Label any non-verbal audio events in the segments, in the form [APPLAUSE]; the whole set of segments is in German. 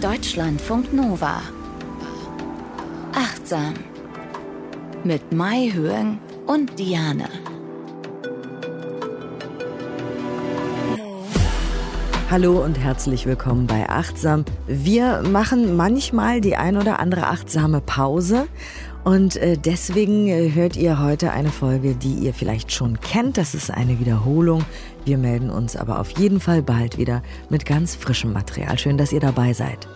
Deutschlandfunk Nova. Achtsam. Mit Mai Höhen und Diane. Hallo und herzlich willkommen bei Achtsam. Wir machen manchmal die ein oder andere achtsame Pause und äh, deswegen äh, hört ihr heute eine Folge, die ihr vielleicht schon kennt. Das ist eine Wiederholung. Wir melden uns aber auf jeden Fall bald wieder mit ganz frischem Material. Schön, dass ihr dabei seid.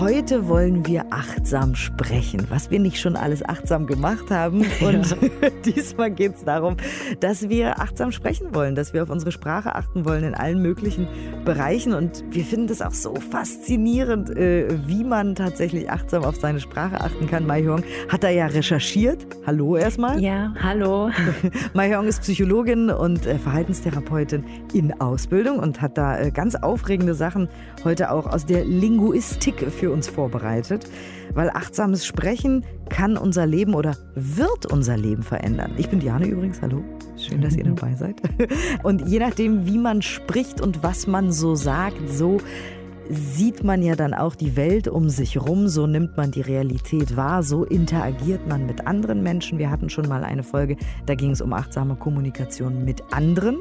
Heute wollen wir achtsam sprechen, was wir nicht schon alles achtsam gemacht haben. [LAUGHS] Und ja. [LAUGHS] diesmal geht es darum, dass wir achtsam sprechen wollen, dass wir auf unsere Sprache achten wollen in allen möglichen Bereichen. Und wir finden es auch so faszinierend, äh, wie man tatsächlich achtsam auf seine Sprache achten kann. Mai Hyong hat da ja recherchiert. Hallo erstmal. Ja, hallo. [LAUGHS] Mai Hyong ist Psychologin und äh, Verhaltenstherapeutin in Ausbildung und hat da äh, ganz aufregende Sachen heute auch aus der Linguistik für für uns vorbereitet, weil achtsames Sprechen kann unser Leben oder wird unser Leben verändern. Ich bin Diane übrigens, hallo. Schön, dass ihr dabei seid. [LAUGHS] Und je nachdem, wie man spricht und was man so sagt, so sieht man ja dann auch die Welt um sich rum, so nimmt man die Realität wahr, so interagiert man mit anderen Menschen. Wir hatten schon mal eine Folge, da ging es um achtsame Kommunikation mit anderen.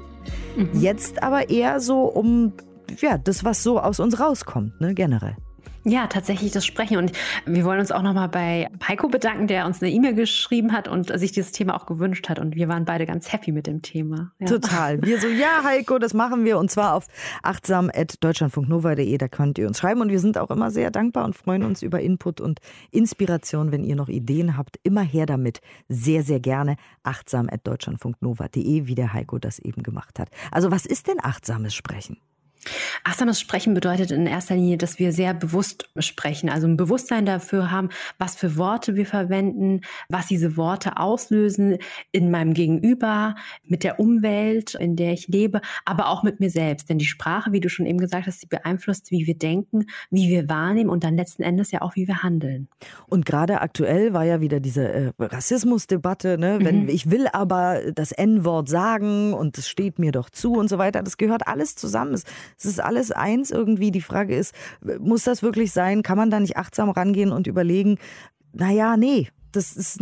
Mhm. Jetzt aber eher so um ja, das, was so aus uns rauskommt, ne, generell. Ja, tatsächlich das Sprechen. Und wir wollen uns auch nochmal bei Heiko bedanken, der uns eine E-Mail geschrieben hat und sich dieses Thema auch gewünscht hat. Und wir waren beide ganz happy mit dem Thema. Ja. Total. Wir so, ja, Heiko, das machen wir. Und zwar auf achtsam.deutschlandfunknova.de. Da könnt ihr uns schreiben. Und wir sind auch immer sehr dankbar und freuen uns über Input und Inspiration. Wenn ihr noch Ideen habt, immer her damit. Sehr, sehr gerne. achtsam.deutschlandfunknova.de, wie der Heiko das eben gemacht hat. Also, was ist denn achtsames Sprechen? Achtsames Sprechen bedeutet in erster Linie, dass wir sehr bewusst sprechen, also ein Bewusstsein dafür haben, was für Worte wir verwenden, was diese Worte auslösen in meinem Gegenüber, mit der Umwelt, in der ich lebe, aber auch mit mir selbst. Denn die Sprache, wie du schon eben gesagt hast, sie beeinflusst, wie wir denken, wie wir wahrnehmen und dann letzten Endes ja auch, wie wir handeln. Und gerade aktuell war ja wieder diese äh, Rassismusdebatte, ne? wenn mhm. ich will aber das N-Wort sagen und es steht mir doch zu und so weiter. Das gehört alles zusammen. Es es ist alles eins irgendwie. Die Frage ist, muss das wirklich sein? Kann man da nicht achtsam rangehen und überlegen, naja, nee, das ist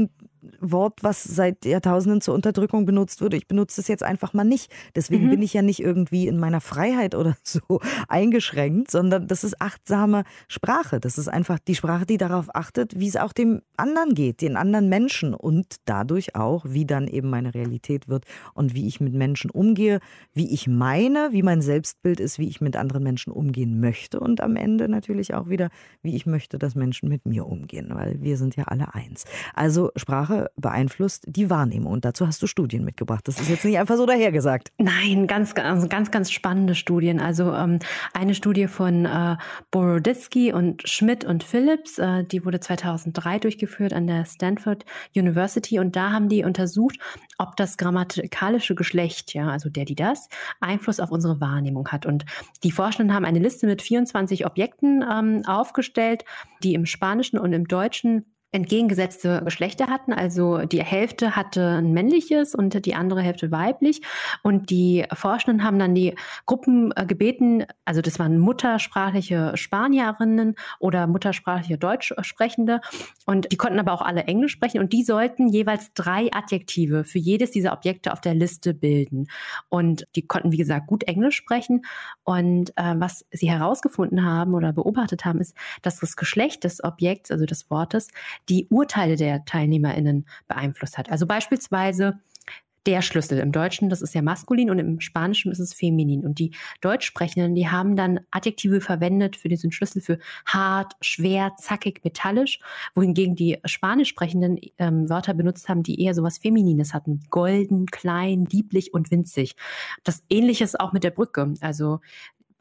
Wort, was seit Jahrtausenden zur Unterdrückung benutzt wurde. Ich benutze es jetzt einfach mal nicht. Deswegen mhm. bin ich ja nicht irgendwie in meiner Freiheit oder [LAUGHS] so eingeschränkt, sondern das ist achtsame Sprache. Das ist einfach die Sprache, die darauf achtet, wie es auch dem anderen geht, den anderen Menschen und dadurch auch, wie dann eben meine Realität wird und wie ich mit Menschen umgehe, wie ich meine, wie mein Selbstbild ist, wie ich mit anderen Menschen umgehen möchte und am Ende natürlich auch wieder, wie ich möchte, dass Menschen mit mir umgehen, weil wir sind ja alle eins. Also Sprache Sprache beeinflusst die Wahrnehmung. Und dazu hast du Studien mitgebracht. Das ist jetzt nicht einfach so dahergesagt. Nein, ganz, ganz, ganz, ganz spannende Studien. Also ähm, eine Studie von äh, Boroditsky und Schmidt und Phillips, äh, die wurde 2003 durchgeführt an der Stanford University. Und da haben die untersucht, ob das grammatikalische Geschlecht, ja, also der, die das, Einfluss auf unsere Wahrnehmung hat. Und die Forschenden haben eine Liste mit 24 Objekten ähm, aufgestellt, die im Spanischen und im Deutschen entgegengesetzte Geschlechter hatten. Also die Hälfte hatte ein männliches und die andere Hälfte weiblich. Und die Forschenden haben dann die Gruppen äh, gebeten, also das waren muttersprachliche Spanierinnen oder muttersprachliche Deutschsprechende. Und die konnten aber auch alle Englisch sprechen. Und die sollten jeweils drei Adjektive für jedes dieser Objekte auf der Liste bilden. Und die konnten, wie gesagt, gut Englisch sprechen. Und äh, was sie herausgefunden haben oder beobachtet haben, ist, dass das Geschlecht des Objekts, also des Wortes, die Urteile der TeilnehmerInnen beeinflusst hat. Also beispielsweise der Schlüssel. Im Deutschen, das ist ja maskulin und im Spanischen ist es feminin. Und die Deutschsprechenden, die haben dann Adjektive verwendet für diesen Schlüssel für hart, schwer, zackig, metallisch, wohingegen die Spanisch sprechenden ähm, Wörter benutzt haben, die eher sowas Feminines hatten. Golden, klein, lieblich und winzig. Das ähnliche ist auch mit der Brücke. Also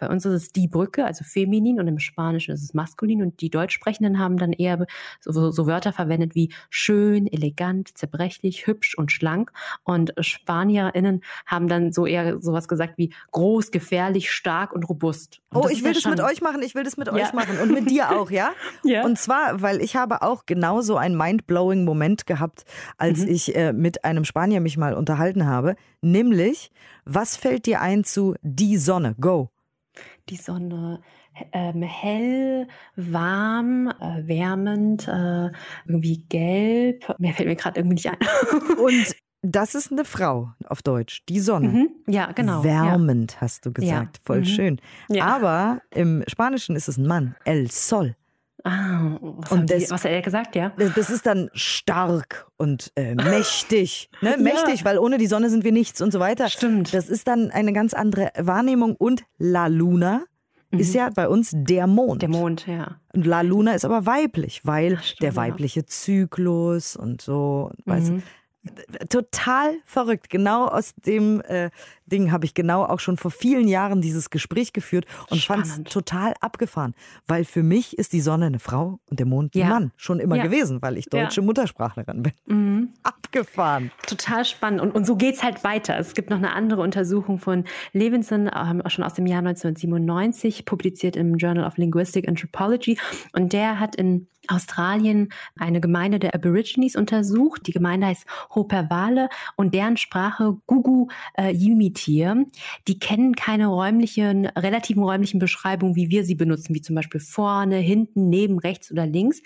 bei uns ist es die Brücke, also feminin, und im Spanischen ist es maskulin. Und die Deutschsprechenden haben dann eher so, so Wörter verwendet wie schön, elegant, zerbrechlich, hübsch und schlank. Und SpanierInnen haben dann so eher sowas gesagt wie groß, gefährlich, stark und robust. Und oh, ich will das mit euch machen, ich will das mit ja. euch machen. Und mit dir auch, ja? [LAUGHS] ja? Und zwar, weil ich habe auch genauso einen mind-blowing Moment gehabt, als mhm. ich äh, mit einem Spanier mich mal unterhalten habe. Nämlich, was fällt dir ein zu die Sonne? Go. Die Sonne ähm, hell, warm, äh, wärmend, äh, irgendwie gelb. Mehr fällt mir gerade irgendwie nicht ein. [LAUGHS] Und das ist eine Frau auf Deutsch, die Sonne. Mhm. Ja, genau. Wärmend, ja. hast du gesagt. Ja. Voll Mhm. schön. Ja. Aber im Spanischen ist es ein Mann. El Sol. Ah, was, Und die, was hat er gesagt, ja? Das ist dann stark und äh, [LAUGHS] mächtig. Ne? Ja. Mächtig, weil ohne die Sonne sind wir nichts und so weiter. Stimmt. Das ist dann eine ganz andere Wahrnehmung. Und La Luna ist ja bei uns der Mond. Mhm. Der Mond, ja. Und La Luna ist aber weiblich, weil stimmt, der ja. weibliche Zyklus und so. Weißt Mhm. total verrückt. Genau aus dem äh, Ding habe ich genau auch schon vor vielen Jahren dieses Gespräch geführt und fand es total abgefahren. Weil für mich ist die Sonne eine Frau und der Mond ein Ja. Mann. Schon immer Ja. gewesen, weil ich Ja. deutsche Muttersprachlerin bin. Mhm. [LAUGHS] Abgefahren. Total spannend. Und, und so geht's halt weiter. Es gibt noch eine andere Untersuchung von Levinson, ähm, schon aus dem Jahr 1997, publiziert im Journal of Linguistic Anthropology. Und der hat in Australien eine Gemeinde der Aborigines untersucht. Die Gemeinde heißt Hoperwale und deren Sprache Gugu äh, Yimitir. Die kennen keine räumlichen, relativen räumlichen Beschreibungen, wie wir sie benutzen, wie zum Beispiel vorne, hinten, neben, rechts oder links.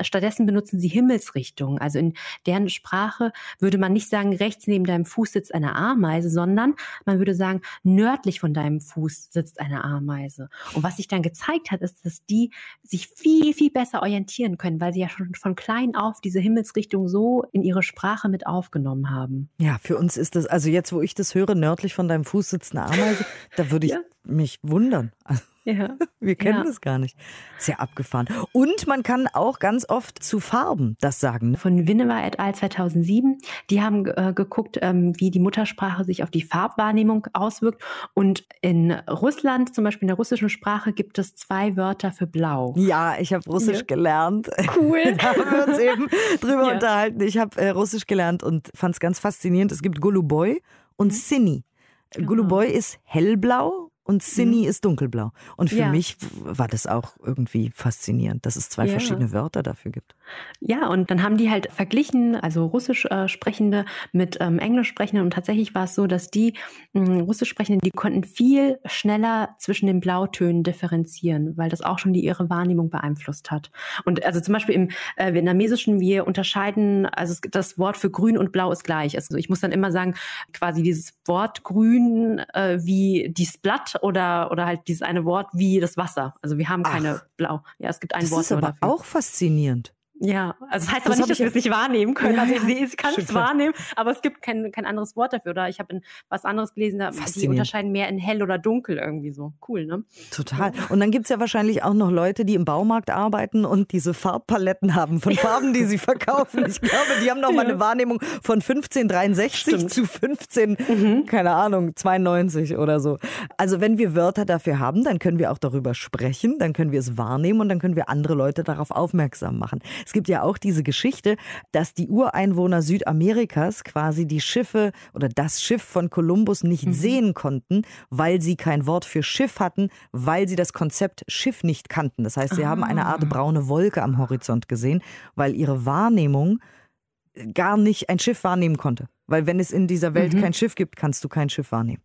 Stattdessen benutzen sie Himmelsrichtungen. Also in deren Sprache würde man nicht sagen, rechts neben deinem Fuß sitzt eine Ameise, sondern man würde sagen, nördlich von deinem Fuß sitzt eine Ameise. Und was sich dann gezeigt hat, ist, dass die sich viel, viel besser orientieren können, weil sie ja schon von klein auf diese Himmelsrichtung so in ihre Sprache mit aufgenommen haben. Ja, für uns ist das, also jetzt, wo ich das höre, nördlich von deinem Fuß sitzt eine Ameise, da würde ich Ja. mich wundern. Also, Ja. [LAUGHS] Wir kennen Ja. das gar nicht. Sehr abgefahren. Und man kann auch ganz oft zu Farben das sagen. Von Winnewa et al. 2007. Die haben äh, geguckt, ähm, wie die Muttersprache sich auf die Farbwahrnehmung auswirkt. Und in Russland, zum Beispiel in der russischen Sprache, gibt es zwei Wörter für blau. Ja, ich habe Russisch Ja. gelernt. Cool. [LAUGHS] da haben wir uns eben [LAUGHS] drüber unterhalten. Ich habe äh, Russisch gelernt und fand es ganz faszinierend. Es gibt Goluboy und Sini. Genau. Goluboy ist hellblau und Sini ist dunkelblau. Und für Ja. mich war das auch irgendwie faszinierend, dass es zwei Ja. verschiedene Wörter dafür gibt. Ja, und dann haben die halt verglichen, also Russisch äh, Sprechende mit ähm, Englisch Sprechenden. Und tatsächlich war es so, dass die mh, Russisch Sprechenden, die konnten viel schneller zwischen den Blautönen differenzieren, weil das auch schon die ihre Wahrnehmung beeinflusst hat. Und also zum Beispiel im äh, Vietnamesischen, wir unterscheiden, also es, das Wort für grün und blau ist gleich. Also ich muss dann immer sagen, quasi dieses Wort grün äh, wie dieses Blatt oder, oder halt dieses eine Wort wie das Wasser. Also wir haben Ach. keine blau. Ja, es gibt ein Das Wort ist aber dafür. auch faszinierend. Ja, also das heißt Das aber nicht, dass wir es nicht wahrnehmen können. Ja, also ich, ich kann es wahrnehmen, aber es gibt kein, kein anderes Wort dafür. Oder ich habe was anderes gelesen, da, die unterscheiden mehr in hell oder dunkel irgendwie so. Cool, ne? Total. Und dann gibt's ja wahrscheinlich auch noch Leute, die im Baumarkt arbeiten und diese Farbpaletten haben von Farben, die sie [LAUGHS] verkaufen. Ich glaube, die haben noch mal Ja. eine Wahrnehmung von 1563 Stimmt. zu 15, Mhm. keine Ahnung, 92 oder so. Also wenn wir Wörter dafür haben, dann können wir auch darüber sprechen, dann können wir es wahrnehmen und dann können wir andere Leute darauf aufmerksam machen. Es gibt ja auch diese Geschichte, dass die Ureinwohner Südamerikas quasi die Schiffe oder das Schiff von Kolumbus nicht Mhm. sehen konnten, weil sie kein Wort für Schiff hatten, weil sie das Konzept Schiff nicht kannten. Das heißt, sie haben eine Ah. Art braune Wolke am Horizont gesehen, weil ihre Wahrnehmung gar nicht ein Schiff wahrnehmen konnte. Weil wenn es in dieser Welt Mhm. kein Schiff gibt, kannst du kein Schiff wahrnehmen.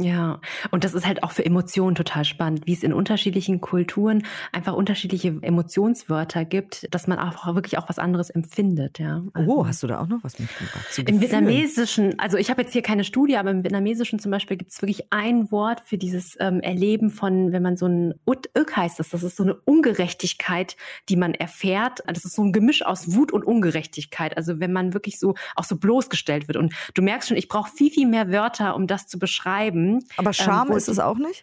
Ja, und das ist halt auch für Emotionen total spannend, wie es in unterschiedlichen Kulturen einfach unterschiedliche Emotionswörter gibt, dass man auch wirklich auch was anderes empfindet, ja. Oh, Also- hast du da auch noch was mitgebracht? Im? Vietnamesischen, also ich habe jetzt hier keine Studie, aber im Vietnamesischen zum Beispiel gibt es wirklich ein Wort für dieses ähm, Erleben von, wenn man so ein Ut Uk heißt das, das ist so eine Ungerechtigkeit, die man erfährt. Das ist so ein Gemisch aus Wut und Ungerechtigkeit. Also wenn man wirklich so auch so bloßgestellt wird. Und du merkst schon, ich brauche viel, viel mehr Wörter, um das zu beschreiben. Aber Scham Ähm, ist es auch nicht?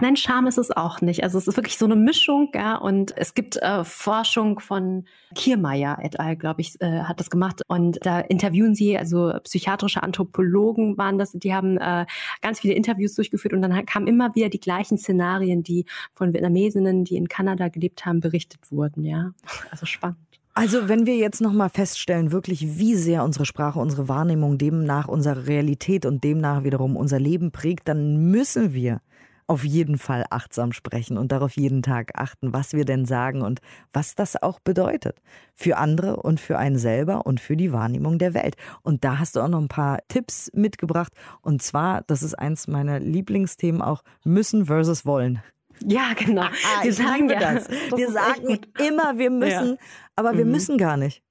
Nein, Scham ist es auch nicht. Also es ist wirklich so eine Mischung, ja. Und es gibt äh, Forschung von Kiermeier et al., glaube ich, äh, hat das gemacht. Und da interviewen sie, also psychiatrische Anthropologen waren das, die haben äh, ganz viele Interviews durchgeführt und dann kamen immer wieder die gleichen Szenarien, die von Vietnamesinnen, die in Kanada gelebt haben, berichtet wurden, ja. Also spannend. Also wenn wir jetzt nochmal feststellen, wirklich wie sehr unsere Sprache, unsere Wahrnehmung demnach unsere Realität und demnach wiederum unser Leben prägt, dann müssen wir auf jeden Fall achtsam sprechen und darauf jeden Tag achten, was wir denn sagen und was das auch bedeutet. Für andere und für einen selber und für die Wahrnehmung der Welt. Und da hast du auch noch ein paar Tipps mitgebracht. Und zwar, das ist eins meiner Lieblingsthemen auch, müssen versus wollen. Ja, genau. Ah, wir sagen ja, das. das wir sagen immer, wir müssen, ja. aber wir mhm. müssen gar nicht.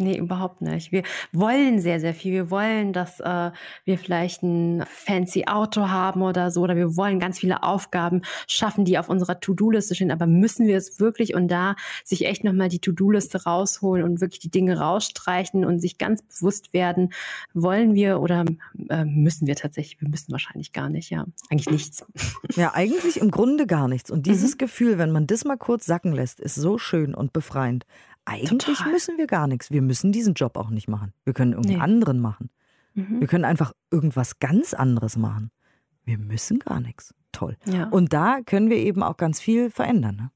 Nee, überhaupt nicht. Wir wollen sehr, sehr viel. Wir wollen, dass äh, wir vielleicht ein fancy Auto haben oder so, oder wir wollen ganz viele Aufgaben schaffen, die auf unserer To-Do-Liste stehen. Aber müssen wir es wirklich und da sich echt nochmal die To-Do-Liste rausholen und wirklich die Dinge rausstreichen und sich ganz bewusst werden, wollen wir oder äh, müssen wir tatsächlich? Wir müssen wahrscheinlich gar nicht, ja. Eigentlich nichts. Ja, eigentlich im Grunde gar nichts. Und dieses mhm. Gefühl, wenn man das mal kurz sacken lässt, ist so schön und befreiend eigentlich Total. müssen wir gar nichts. Wir müssen diesen Job auch nicht machen. Wir können irgendeinen nee. anderen machen. Mhm. Wir können einfach irgendwas ganz anderes machen. Wir müssen gar nichts. Toll. Ja. Und da können wir eben auch ganz viel verändern. Ne?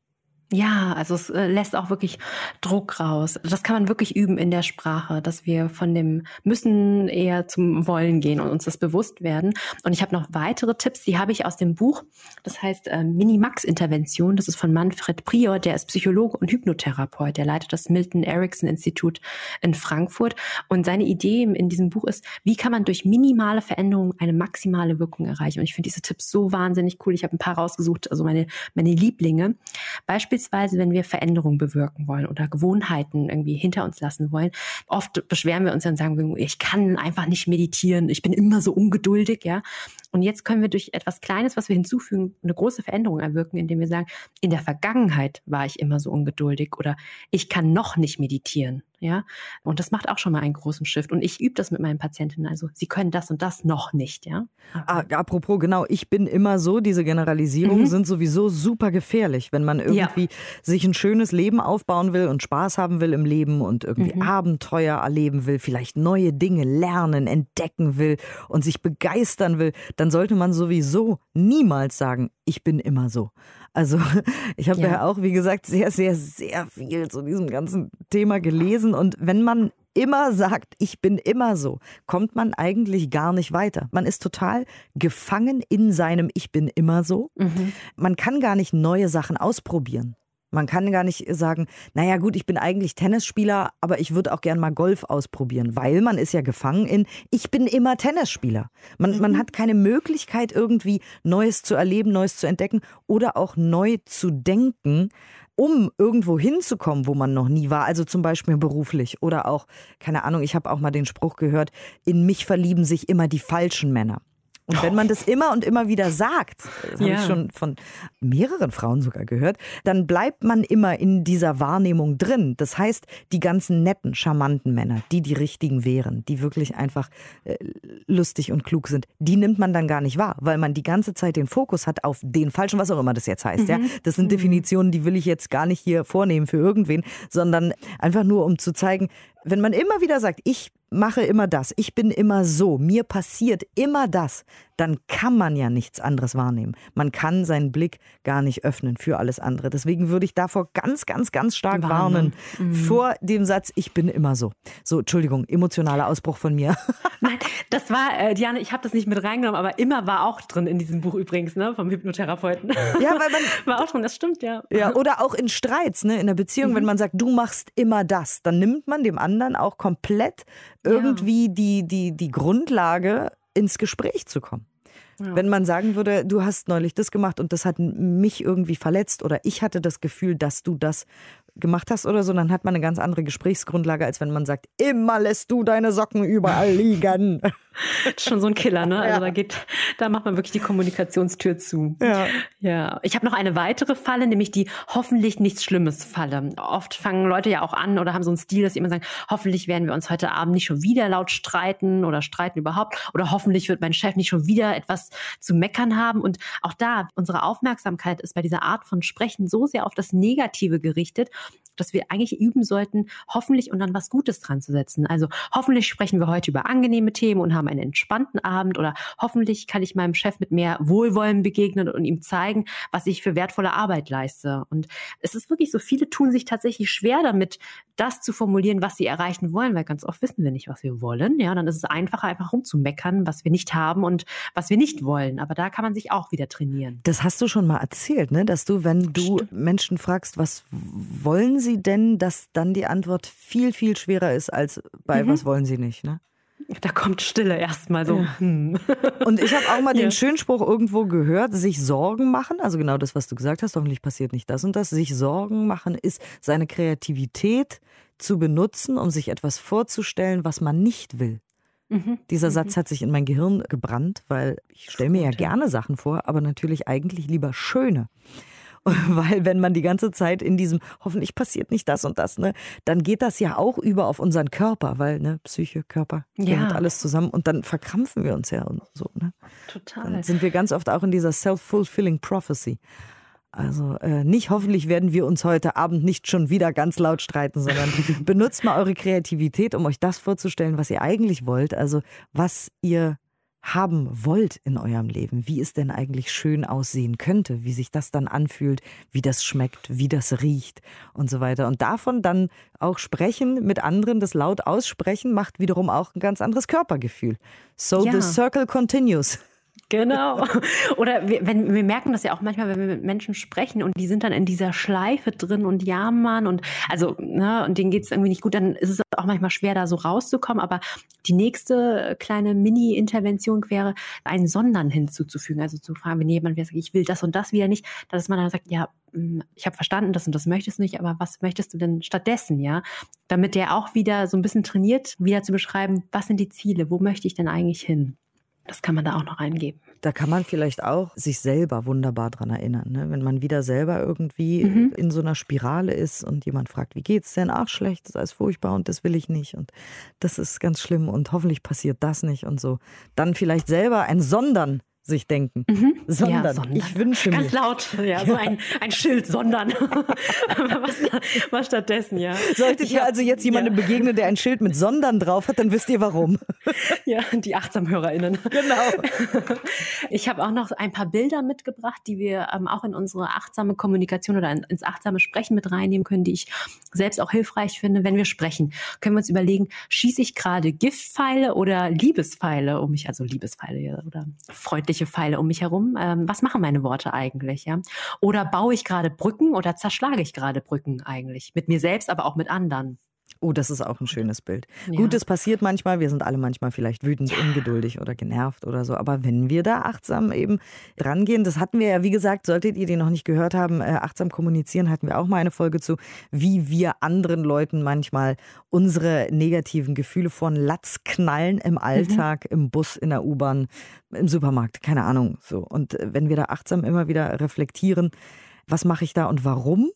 Ja, also es äh, lässt auch wirklich Druck raus. Das kann man wirklich üben in der Sprache, dass wir von dem müssen eher zum wollen gehen und uns das bewusst werden. Und ich habe noch weitere Tipps, die habe ich aus dem Buch. Das heißt äh, Minimax-Intervention. Das ist von Manfred Prior, der ist Psychologe und Hypnotherapeut. Der leitet das Milton Erickson Institut in Frankfurt. Und seine Idee in diesem Buch ist, wie kann man durch minimale Veränderungen eine maximale Wirkung erreichen? Und ich finde diese Tipps so wahnsinnig cool. Ich habe ein paar rausgesucht, also meine, meine Lieblinge. Beispielsweise Beispielsweise, wenn wir Veränderungen bewirken wollen oder Gewohnheiten irgendwie hinter uns lassen wollen. Oft beschweren wir uns und sagen, ich kann einfach nicht meditieren, ich bin immer so ungeduldig, ja. Und jetzt können wir durch etwas Kleines, was wir hinzufügen, eine große Veränderung erwirken, indem wir sagen, in der Vergangenheit war ich immer so ungeduldig oder ich kann noch nicht meditieren. Ja, und das macht auch schon mal einen großen Shift. Und ich übe das mit meinen Patientinnen. Also, sie können das und das noch nicht. Ja. Ah, apropos, genau, ich bin immer so. Diese Generalisierungen mhm. sind sowieso super gefährlich, wenn man irgendwie ja. sich ein schönes Leben aufbauen will und Spaß haben will im Leben und irgendwie mhm. Abenteuer erleben will, vielleicht neue Dinge lernen, entdecken will und sich begeistern will, dann sollte man sowieso niemals sagen, ich bin immer so. Also [LAUGHS] ich habe ja. ja. auch, wie gesagt, sehr, sehr, sehr viel zu diesem ganzen Thema gelesen. Und wenn man immer sagt, ich bin immer so, kommt man eigentlich gar nicht weiter. Man ist total gefangen in seinem Ich bin immer so. Mhm. Man kann gar nicht neue Sachen ausprobieren. Man kann gar nicht sagen, naja gut, ich bin eigentlich Tennisspieler, aber ich würde auch gern mal Golf ausprobieren, weil man ist ja gefangen in, ich bin immer Tennisspieler. Man, mhm. man hat keine Möglichkeit irgendwie Neues zu erleben, Neues zu entdecken oder auch neu zu denken, um irgendwo hinzukommen, wo man noch nie war. Also zum Beispiel beruflich oder auch, keine Ahnung, ich habe auch mal den Spruch gehört, in mich verlieben sich immer die falschen Männer. Und wenn man das immer und immer wieder sagt, das ja. habe ich schon von mehreren Frauen sogar gehört, dann bleibt man immer in dieser Wahrnehmung drin. Das heißt, die ganzen netten, charmanten Männer, die die richtigen wären, die wirklich einfach äh, lustig und klug sind, die nimmt man dann gar nicht wahr, weil man die ganze Zeit den Fokus hat auf den falschen, was auch immer das jetzt heißt. Mhm. Ja, das sind mhm. Definitionen, die will ich jetzt gar nicht hier vornehmen für irgendwen, sondern einfach nur um zu zeigen, wenn man immer wieder sagt, ich mache immer das, ich bin immer so, mir passiert immer das, dann kann man ja nichts anderes wahrnehmen. Man kann seinen Blick gar nicht öffnen für alles andere. Deswegen würde ich davor ganz, ganz, ganz stark warnen, warnen mhm. vor dem Satz, ich bin immer so. So, Entschuldigung, emotionaler Ausbruch von mir. [LAUGHS] Nein, das war, äh, Diane, ich habe das nicht mit reingenommen, aber immer war auch drin in diesem Buch übrigens, ne, vom Hypnotherapeuten. Ja, weil man. [LAUGHS] War auch drin, das stimmt, ja. Ja, oder auch in Streits, ne, in der Beziehung, mhm. wenn man sagt, du machst immer das, dann nimmt man dem anderen auch komplett irgendwie ja. die, die, die Grundlage, ins Gespräch zu kommen. Ja. Wenn man sagen würde, du hast neulich das gemacht und das hat mich irgendwie verletzt oder ich hatte das Gefühl, dass du das gemacht hast oder so, dann hat man eine ganz andere Gesprächsgrundlage, als wenn man sagt, immer lässt du deine Socken überall [LAUGHS] liegen. Schon so ein Killer, ne? Also ja. da geht, da macht man wirklich die Kommunikationstür zu. Ja. Ja. Ich habe noch eine weitere Falle, nämlich die hoffentlich nichts Schlimmes Falle. Oft fangen Leute ja auch an oder haben so einen Stil, dass sie immer sagen, hoffentlich werden wir uns heute Abend nicht schon wieder laut streiten oder streiten überhaupt oder hoffentlich wird mein Chef nicht schon wieder etwas zu meckern haben. Und auch da, unsere Aufmerksamkeit ist bei dieser Art von Sprechen so sehr auf das Negative gerichtet dass wir eigentlich üben sollten, hoffentlich und dann was Gutes dran zu setzen. Also hoffentlich sprechen wir heute über angenehme Themen und haben einen entspannten Abend oder hoffentlich kann ich meinem Chef mit mehr Wohlwollen begegnen und ihm zeigen, was ich für wertvolle Arbeit leiste. Und es ist wirklich so, viele tun sich tatsächlich schwer damit, das zu formulieren, was sie erreichen wollen, weil ganz oft wissen wir nicht, was wir wollen. Ja, dann ist es einfacher, einfach rumzumeckern, was wir nicht haben und was wir nicht wollen. Aber da kann man sich auch wieder trainieren. Das hast du schon mal erzählt, ne? dass du, wenn du. Menschen fragst, was wollen sie denn, dass dann die Antwort viel, viel schwerer ist als bei mhm. was wollen sie nicht. Ne? Da kommt Stille erstmal so. Ja. Hm. [LAUGHS] Und ich habe auch mal ja. den schönen Spruch irgendwo gehört, sich Sorgen machen, also genau das, was du gesagt hast, hoffentlich passiert nicht das und das, sich Sorgen machen ist seine Kreativität zu benutzen, um sich etwas vorzustellen, was man nicht will. Mhm. Dieser mhm. Satz hat sich in mein Gehirn gebrannt, weil ich stelle mir ja gerne Sachen vor, aber natürlich eigentlich lieber schöne. [LAUGHS] Weil wenn man die ganze Zeit in diesem, hoffentlich passiert nicht das und das, ne, dann geht das ja auch über auf unseren Körper, weil ne, Psyche, Körper, ja. alles zusammen und dann verkrampfen wir uns ja und so. Ne? Total. Dann sind wir ganz oft auch in dieser self-fulfilling prophecy. Also äh, nicht hoffentlich werden wir uns heute Abend nicht schon wieder ganz laut streiten, sondern [LAUGHS] benutzt mal eure Kreativität, um euch das vorzustellen, was ihr eigentlich wollt. Also was ihr haben wollt in eurem Leben, wie es denn eigentlich schön aussehen könnte, wie sich das dann anfühlt, wie das schmeckt, wie das riecht und so weiter. Und davon dann auch sprechen mit anderen, das laut aussprechen, macht wiederum auch ein ganz anderes Körpergefühl. So ja. the circle continues. Genau. [LAUGHS] Oder wir, wenn, wir merken das ja auch manchmal, wenn wir mit Menschen sprechen und die sind dann in dieser Schleife drin und jammern und also, ne, und denen geht es irgendwie nicht gut, dann ist es auch manchmal schwer, da so rauszukommen. Aber die nächste kleine Mini-Intervention wäre, ein Sondern hinzuzufügen. Also zu fragen, wenn jemand sagt, ich will das und das wieder nicht, dass man dann sagt, ja, hm, ich habe verstanden, das und das möchtest du nicht, aber was möchtest du denn stattdessen, ja? Damit der auch wieder so ein bisschen trainiert, wieder zu beschreiben, was sind die Ziele, wo möchte ich denn eigentlich hin? Das kann man da auch noch eingeben. Da kann man vielleicht auch sich selber wunderbar dran erinnern. Ne? Wenn man wieder selber irgendwie mhm. in so einer Spirale ist und jemand fragt, wie geht's denn? Ach, schlecht, das ist alles furchtbar und das will ich nicht und das ist ganz schlimm und hoffentlich passiert das nicht und so. Dann vielleicht selber ein Sondern sich denken. Mhm. Sondern. Ja, sondern. Ich wünsche mir. Ganz laut, ja, so ein, ein Schild, sondern. [LAUGHS] was, was stattdessen, ja. Solltet ihr also jetzt jemandem ja. begegnen, der ein Schild mit sondern drauf hat, dann wisst ihr warum. [LAUGHS] ja, die AchtsamhörerInnen. Genau. [LAUGHS] Ich habe auch noch ein paar Bilder mitgebracht, die wir ähm, auch in unsere achtsame Kommunikation oder in, ins achtsame Sprechen mit reinnehmen können, die ich selbst auch hilfreich finde. Wenn wir sprechen, können wir uns überlegen, schieße ich gerade Giftpfeile oder Liebespfeile um mich, also Liebespfeile oder freundlich freundliche Pfeile um mich herum. Ähm, was machen meine Worte eigentlich? Ja? Oder baue ich gerade Brücken oder zerschlage ich gerade Brücken eigentlich? Mit mir selbst, aber auch mit anderen. Oh, das ist auch ein schönes Bild. Ja. Gut, es passiert manchmal, wir sind alle manchmal vielleicht wütend, ja. ungeduldig oder genervt oder so. Aber wenn wir da achtsam eben dran gehen, das hatten wir ja, wie gesagt, solltet ihr die noch nicht gehört haben, äh, achtsam kommunizieren, hatten wir auch mal eine Folge zu, wie wir anderen Leuten manchmal unsere negativen Gefühle von Latz knallen im Alltag, mhm. im Bus, in der U-Bahn, im Supermarkt, keine Ahnung. So. Und äh, wenn wir da achtsam immer wieder reflektieren, was mache ich da und warum?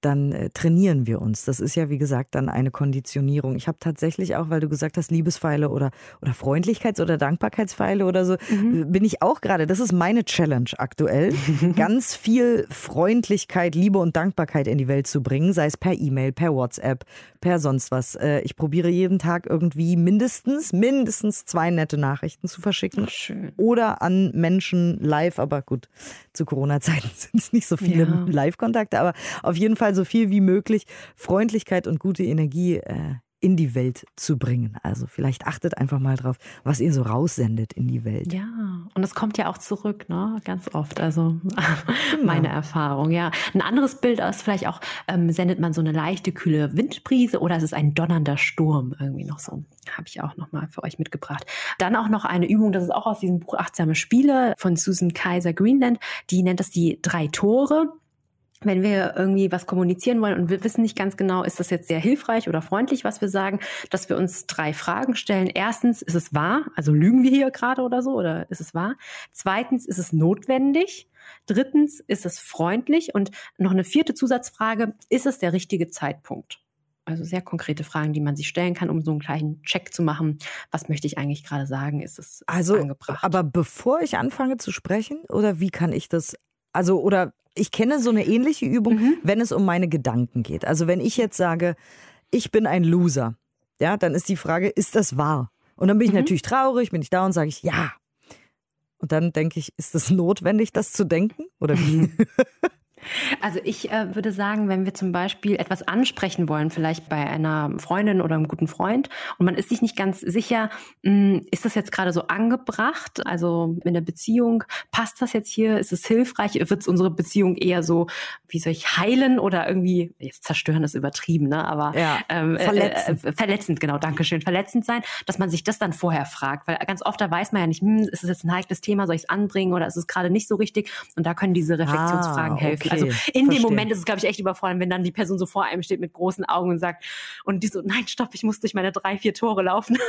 Dann äh, trainieren wir uns. Das ist ja, wie gesagt, dann eine Konditionierung. Ich habe tatsächlich auch, weil du gesagt hast, Liebespfeile oder, oder Freundlichkeits- oder Dankbarkeitspfeile oder so, mhm. Äh, bin ich auch gerade, das ist meine Challenge aktuell, [LAUGHS] ganz viel Freundlichkeit, Liebe und Dankbarkeit in die Welt zu bringen, sei es per E-Mail, per WhatsApp, per sonst was. Äh, ich probiere jeden Tag irgendwie mindestens, mindestens zwei nette Nachrichten zu verschicken. Schön. Oder an Menschen live, aber gut, zu Corona-Zeiten [LAUGHS] sind es nicht so viele ja. Live-Kontakte, aber auf jeden Fall so viel wie möglich Freundlichkeit und gute Energie äh, in die Welt zu bringen. Also vielleicht achtet einfach mal drauf, was ihr so raussendet in die Welt. Ja, und es kommt ja auch zurück, ne? Ganz oft. Also [LAUGHS] genau. meine Erfahrung, ja. Ein anderes Bild ist vielleicht auch, ähm, sendet man so eine leichte, kühle Windbrise oder ist es ein donnernder Sturm irgendwie noch so. Habe ich auch nochmal für euch mitgebracht. Dann auch noch eine Übung, das ist auch aus diesem Buch Achtsame Spiele von Susan Kaiser Greenland. Die nennt das die drei Tore wenn wir irgendwie was kommunizieren wollen und wir wissen nicht ganz genau, ist das jetzt sehr hilfreich oder freundlich, was wir sagen, dass wir uns drei Fragen stellen. Erstens, ist es wahr? Also lügen wir hier gerade oder so oder ist es wahr? Zweitens, ist es notwendig? Drittens, ist es freundlich? Und noch eine vierte Zusatzfrage, ist es der richtige Zeitpunkt? Also sehr konkrete Fragen, die man sich stellen kann, um so einen kleinen Check zu machen. Was möchte ich eigentlich gerade sagen? Ist es also, angebracht? Aber bevor ich anfange zu sprechen, oder wie kann ich das also, oder ich kenne so eine ähnliche Übung, mhm. wenn es um meine Gedanken geht. Also wenn ich jetzt sage, ich bin ein Loser, ja, dann ist die Frage, ist das wahr? Und dann bin ich mhm. natürlich traurig, bin ich da und sage ich, ja. Und dann denke ich, ist es notwendig, das zu denken? Oder wie? [LAUGHS] Also ich äh, würde sagen, wenn wir zum Beispiel etwas ansprechen wollen, vielleicht bei einer Freundin oder einem guten Freund, und man ist sich nicht ganz sicher, mh, hm, ist das jetzt gerade so angebracht? Also in der Beziehung, passt das jetzt hier? Ist es hilfreich? Wird es unsere Beziehung eher so, wie soll ich heilen oder irgendwie, jetzt zerstören ist übertrieben, ne? aber ja, ähm, äh, verletzend. Äh, verletzend, genau, Dankeschön, verletzend sein, dass man sich das dann vorher fragt, weil ganz oft da weiß man ja nicht, hm, ist es jetzt ein heikles Thema, soll ich es anbringen oder ist es gerade nicht so richtig? Und da können diese Reflexionsfragen ah, helfen. Also in Verstehe. dem Moment ist es, glaube ich, echt überfordern, wenn dann die Person so vor einem steht mit großen Augen und sagt, und die so, nein, stopp, ich muss durch meine drei, vier Tore laufen. [LAUGHS]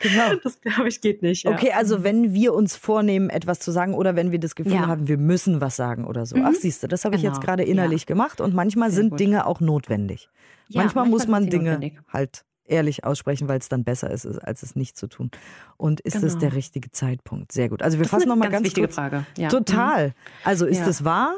Genau. Das, glaube ich, geht nicht. Ja. Okay, also wenn wir uns vornehmen, etwas zu sagen oder wenn wir das Gefühl ja. haben, wir müssen was sagen oder so. Mhm. Ach, siehst du, das habe ich genau. jetzt gerade innerlich ja. gemacht und manchmal Sehr sind gut. Dinge auch notwendig. manchmal, manchmal muss man Dinge notwendig. halt ehrlich aussprechen, weil es dann besser ist, als es nicht zu tun. Und ist genau. das der richtige Zeitpunkt? Sehr gut. Also wir das fassen nochmal ganz, ganz wichtige kurz. Frage. Ja. Total. Also ist es wahr?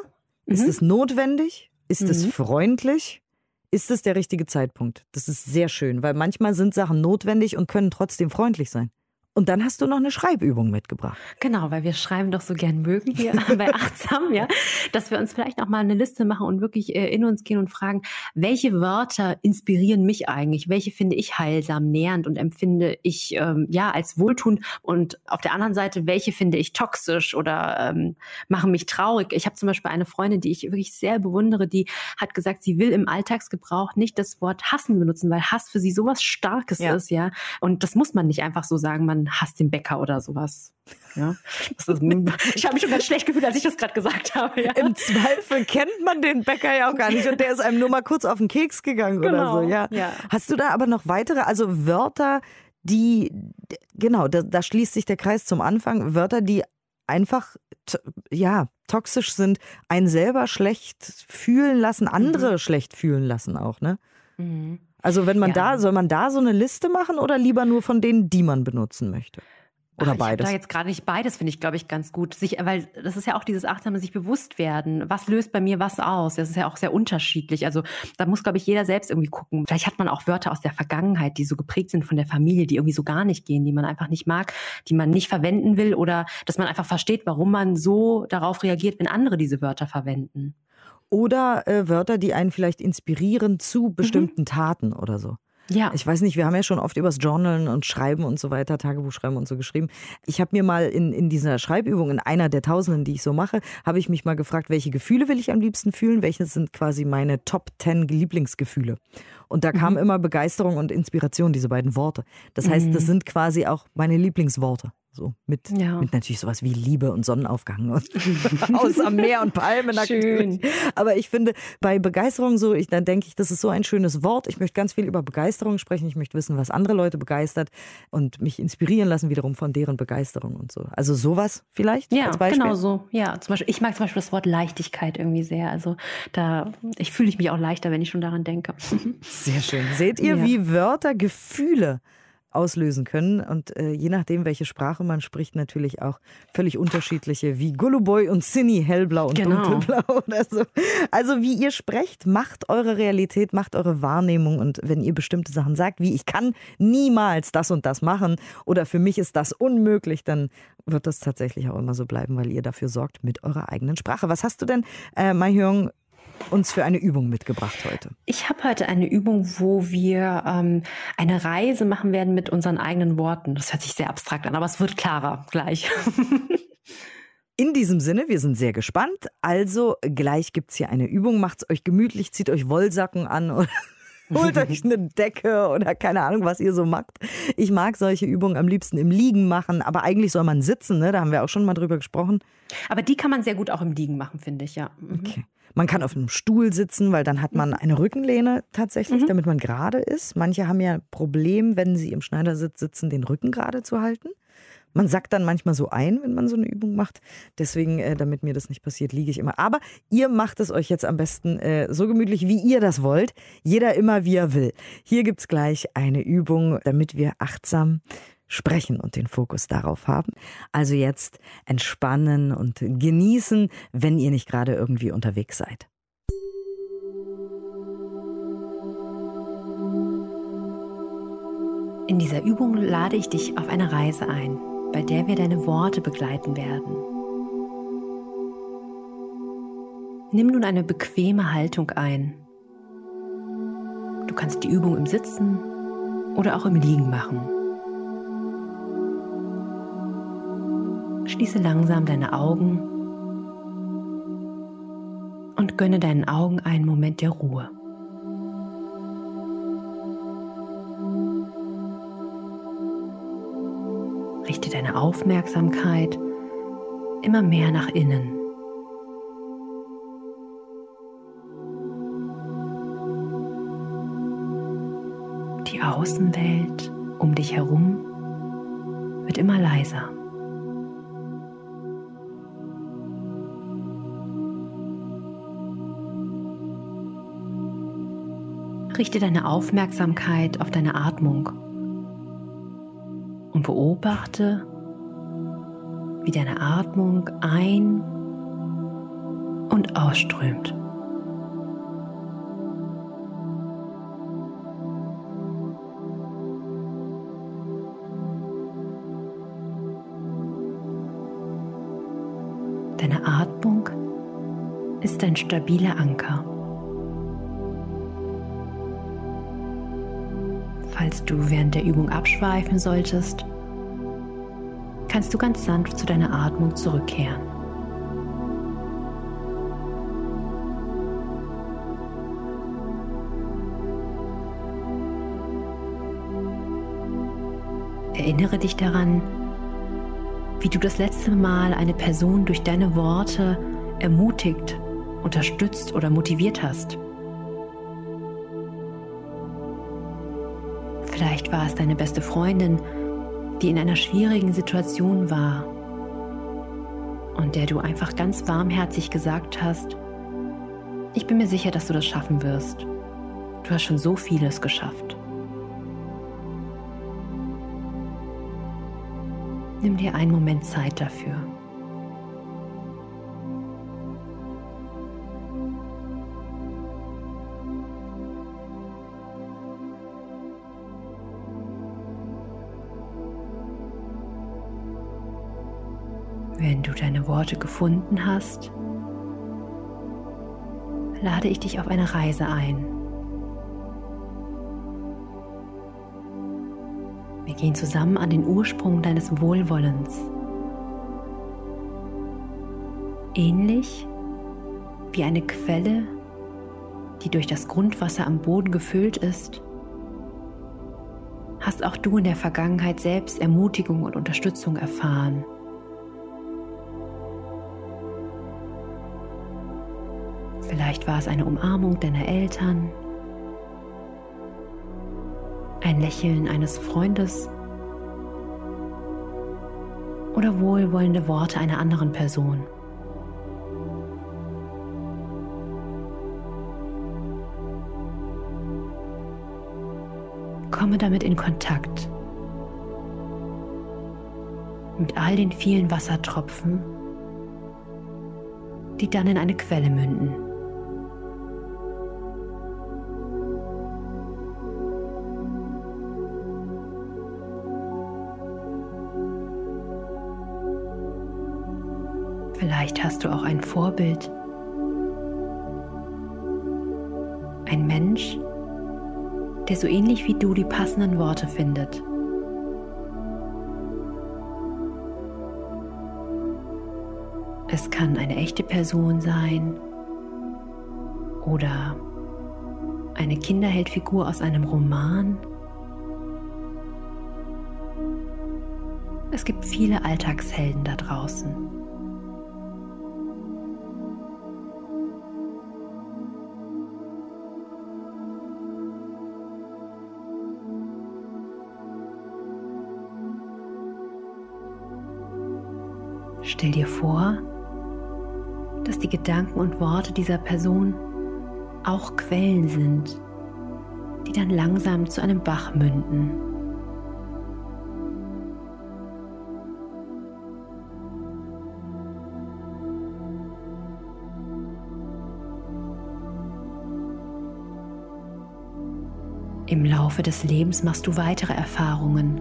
Ist mhm. es notwendig? Ist mhm. es freundlich? Ist es der richtige Zeitpunkt? Das ist sehr schön, weil manchmal sind Sachen notwendig und können trotzdem freundlich sein. Und dann hast du noch eine Schreibübung mitgebracht. Genau, weil wir schreiben doch so gern mögen hier [LAUGHS] bei Achtsam, ja, dass wir uns vielleicht noch mal eine Liste machen und wirklich äh, in uns gehen und fragen, welche Wörter inspirieren mich eigentlich? Welche finde ich heilsam, nährend und empfinde ich ähm, ja als wohltuend? Und auf der anderen Seite, welche finde ich toxisch oder ähm, machen mich traurig? Ich habe zum Beispiel eine Freundin, die ich wirklich sehr bewundere, die hat gesagt, sie will im Alltagsgebrauch nicht das Wort hassen benutzen, weil Hass für sie sowas Starkes ja. ist, ja. Und das muss man nicht einfach so sagen. Man hasst den Bäcker oder sowas. Ja, ist, [LAUGHS] ich habe mich schon ganz schlecht gefühlt, als ich das gerade gesagt habe. Ja. Im Zweifel kennt man den Bäcker ja auch gar nicht und der ist einem nur mal kurz auf den Keks gegangen genau. oder so. Ja. ja. Hast du da aber noch weitere, also Wörter, die, genau, da, da schließt sich der Kreis zum Anfang, Wörter, die einfach, ja, toxisch sind, einen selber schlecht fühlen lassen, andere mhm. schlecht fühlen lassen auch, ne? Mhm. Also wenn man ja. da, soll man da so eine Liste machen oder lieber nur von denen, die man benutzen möchte? Oder Ach, beides? da jetzt gerade nicht beides, finde ich, glaube ich, ganz gut. Sich, weil das ist ja auch dieses achtsame sich bewusst werden. Was löst bei mir was aus? Das ist ja auch sehr unterschiedlich. Also da muss, glaube ich, jeder selbst irgendwie gucken. Vielleicht hat man auch Wörter aus der Vergangenheit, die so geprägt sind von der Familie, die irgendwie so gar nicht gehen, die man einfach nicht mag, die man nicht verwenden will oder dass man einfach versteht, warum man so darauf reagiert, wenn andere diese Wörter verwenden. Oder äh, Wörter, die einen vielleicht inspirieren zu bestimmten mhm. Taten oder so. Ja. Ich weiß nicht, wir haben ja schon oft übers Journalen und Schreiben und so weiter, Tagebuch schreiben und so geschrieben. Ich habe mir mal in, in dieser Schreibübung, in einer der tausenden, die ich so mache, habe ich mich mal gefragt, welche Gefühle will ich am liebsten fühlen? Welche sind quasi meine Top 10 Lieblingsgefühle? Und da kam mhm. immer Begeisterung und Inspiration, diese beiden Worte. Das heißt, das mhm. sind quasi auch meine Lieblingsworte. So mit, ja. mit natürlich sowas wie Liebe und Sonnenaufgang und [LAUGHS] außer Meer und Palmen. Schön. Aber ich finde, bei Begeisterung so, ich, dann denke ich, das ist so ein schönes Wort. Ich möchte ganz viel über Begeisterung sprechen. Ich möchte wissen, was andere Leute begeistert und mich inspirieren lassen wiederum von deren Begeisterung und so. Also sowas vielleicht ja, als Beispiel. genau so. Ja, zum Beispiel, ich mag zum Beispiel das Wort Leichtigkeit irgendwie sehr. Also da, ich fühle mich auch leichter, wenn ich schon daran denke. Sehr schön. Seht ihr, ja. wie Wörter Gefühle auslösen können. Und äh, je nachdem, welche Sprache man spricht, natürlich auch völlig unterschiedliche, wie Gulluboy und Cinny, hellblau und genau. dunkelblau [LAUGHS] oder so. Also wie ihr sprecht, macht eure Realität, macht eure Wahrnehmung. Und wenn ihr bestimmte Sachen sagt, wie ich kann niemals das und das machen oder für mich ist das unmöglich, dann wird das tatsächlich auch immer so bleiben, weil ihr dafür sorgt mit eurer eigenen Sprache. Was hast du denn, äh, Mai Hyung, uns für eine Übung mitgebracht heute? Ich habe heute eine Übung, wo wir ähm, eine Reise machen werden mit unseren eigenen Worten. Das hört sich sehr abstrakt an, aber es wird klarer gleich. [LAUGHS] In diesem Sinne, wir sind sehr gespannt. Also gleich gibt es hier eine Übung. Macht es euch gemütlich, zieht euch Wollsacken an oder holt euch [LAUGHS] eine Decke oder keine Ahnung, was ihr so macht. Ich mag solche Übungen am liebsten im Liegen machen, aber eigentlich soll man sitzen, ne? da haben wir auch schon mal drüber gesprochen. Aber die kann man sehr gut auch im Liegen machen, finde ich, ja. Mhm. Okay. Man kann auf einem Stuhl sitzen, weil dann hat man mhm. eine Rückenlehne tatsächlich, mhm. damit man gerade ist. Manche haben ja ein Problem, wenn sie im Schneidersitz sitzen, den Rücken gerade zu halten. Man sackt dann manchmal so ein, wenn man so eine Übung macht. Deswegen, äh, damit mir das nicht passiert, liege ich immer. Aber ihr macht es euch jetzt am besten äh, so gemütlich, wie ihr das wollt. Jeder immer, wie er will. Hier gibt es gleich eine Übung, damit wir achtsam sprechen und den Fokus darauf haben. Also jetzt entspannen und genießen, wenn ihr nicht gerade irgendwie unterwegs seid. In dieser Übung lade ich dich auf eine Reise ein, bei der wir deine Worte begleiten werden. Nimm nun eine bequeme Haltung ein. Du kannst die Übung im Sitzen oder auch im Liegen machen. Schließe langsam deine Augen und gönne deinen Augen einen Moment der Ruhe. Aufmerksamkeit immer mehr nach innen. Die Außenwelt um dich herum wird immer leiser. Richte deine Aufmerksamkeit auf deine Atmung und beobachte, wie deine Atmung ein- und ausströmt. Deine Atmung ist ein stabiler Anker. Falls du während der Übung abschweifen solltest, kannst du ganz sanft zu deiner Atmung zurückkehren. Erinnere dich daran, wie du das letzte Mal eine Person durch deine Worte ermutigt, unterstützt oder motiviert hast. Vielleicht war es deine beste Freundin, die in einer schwierigen Situation war und der du einfach ganz warmherzig gesagt hast, ich bin mir sicher, dass du das schaffen wirst. Du hast schon so vieles geschafft. Nimm dir einen Moment Zeit dafür. Worte gefunden hast, lade ich dich auf eine Reise ein. Wir gehen zusammen an den Ursprung deines Wohlwollens. Ähnlich wie eine Quelle, die durch das Grundwasser am Boden gefüllt ist, hast auch du in der Vergangenheit selbst Ermutigung und Unterstützung erfahren. Vielleicht war es eine Umarmung deiner Eltern, ein Lächeln eines Freundes oder wohlwollende Worte einer anderen Person. Komme damit in Kontakt mit all den vielen Wassertropfen, die dann in eine Quelle münden. Vielleicht hast du auch ein Vorbild. Ein Mensch, der so ähnlich wie du die passenden Worte findet. Es kann eine echte Person sein oder eine Kinderheldfigur aus einem Roman. Es gibt viele Alltagshelden da draußen. Stell dir vor, dass die Gedanken und Worte dieser Person auch Quellen sind, die dann langsam zu einem Bach münden. Im Laufe des Lebens machst du weitere Erfahrungen.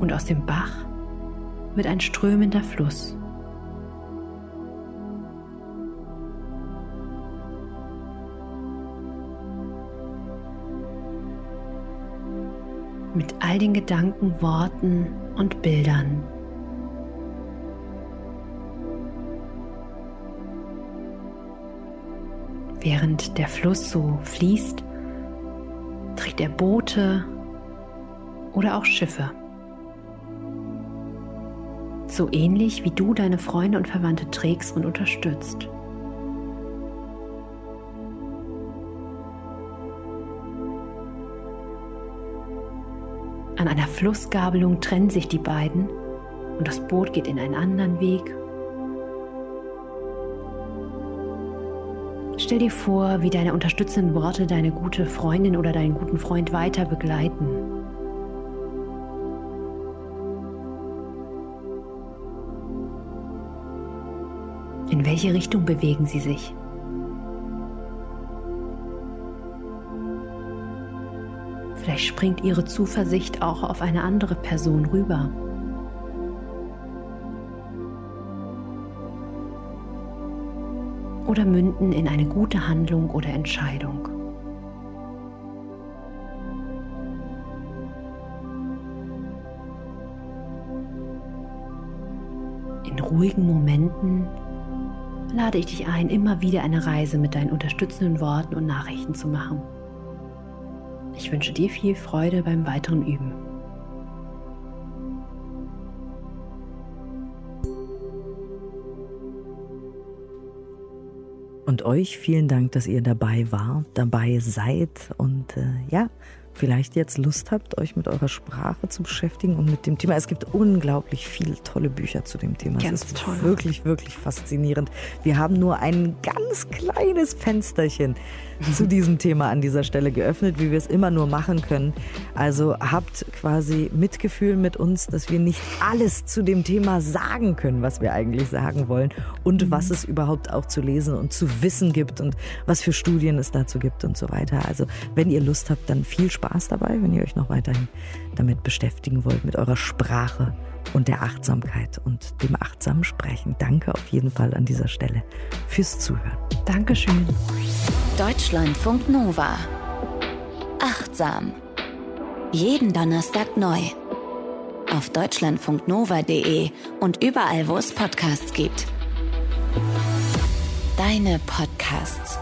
Und aus dem Bach wird ein strömender Fluss. Mit all den Gedanken, Worten und Bildern. Während der Fluss so fließt, trägt er Boote oder auch Schiffe. So ähnlich wie du deine Freunde und Verwandte trägst und unterstützt. An einer Flussgabelung trennen sich die beiden und das Boot geht in einen anderen Weg Stell dir vor, wie deine unterstützenden Worte deine gute Freundin oder deinen guten Freund weiter begleiten. In welche Richtung bewegen sie sich? Vielleicht springt ihre Zuversicht auch auf eine andere Person rüber. oder münden in eine gute Handlung oder Entscheidung. In ruhigen Momenten lade ich dich ein, immer wieder eine Reise mit deinen unterstützenden Worten und Nachrichten zu machen. Ich wünsche dir viel Freude beim weiteren Üben. Und euch vielen Dank, dass ihr dabei war, dabei seid und äh, ja, vielleicht jetzt Lust habt, euch mit eurer Sprache zu beschäftigen und mit dem Thema. Es gibt unglaublich viele tolle Bücher zu dem Thema. Ganz es ist toll. wirklich, wirklich faszinierend. Wir haben nur ein ganz kleines Fensterchen zu [LAUGHS] diesem Thema an dieser Stelle geöffnet, wie wir es immer nur machen können. Also habt quasi Mitgefühl mit uns, dass wir nicht alles zu dem Thema sagen können, was wir eigentlich sagen wollen und mhm. was es überhaupt auch zu lesen und zu wissen gibt und was für Studien es dazu gibt und so weiter. Also wenn ihr Lust habt, dann viel Spaß dabei, wenn ihr euch noch weiterhin damit beschäftigen wollt, mit eurer Sprache und der Achtsamkeit und dem achtsamen Sprechen. Danke auf jeden Fall an dieser Stelle fürs Zuhören. Dankeschön. Deutschlandfunk Nova. Achtsam. Jeden Donnerstag neu. Auf deutschlandfunknova.de und überall, wo es Podcasts gibt. Deine Podcasts.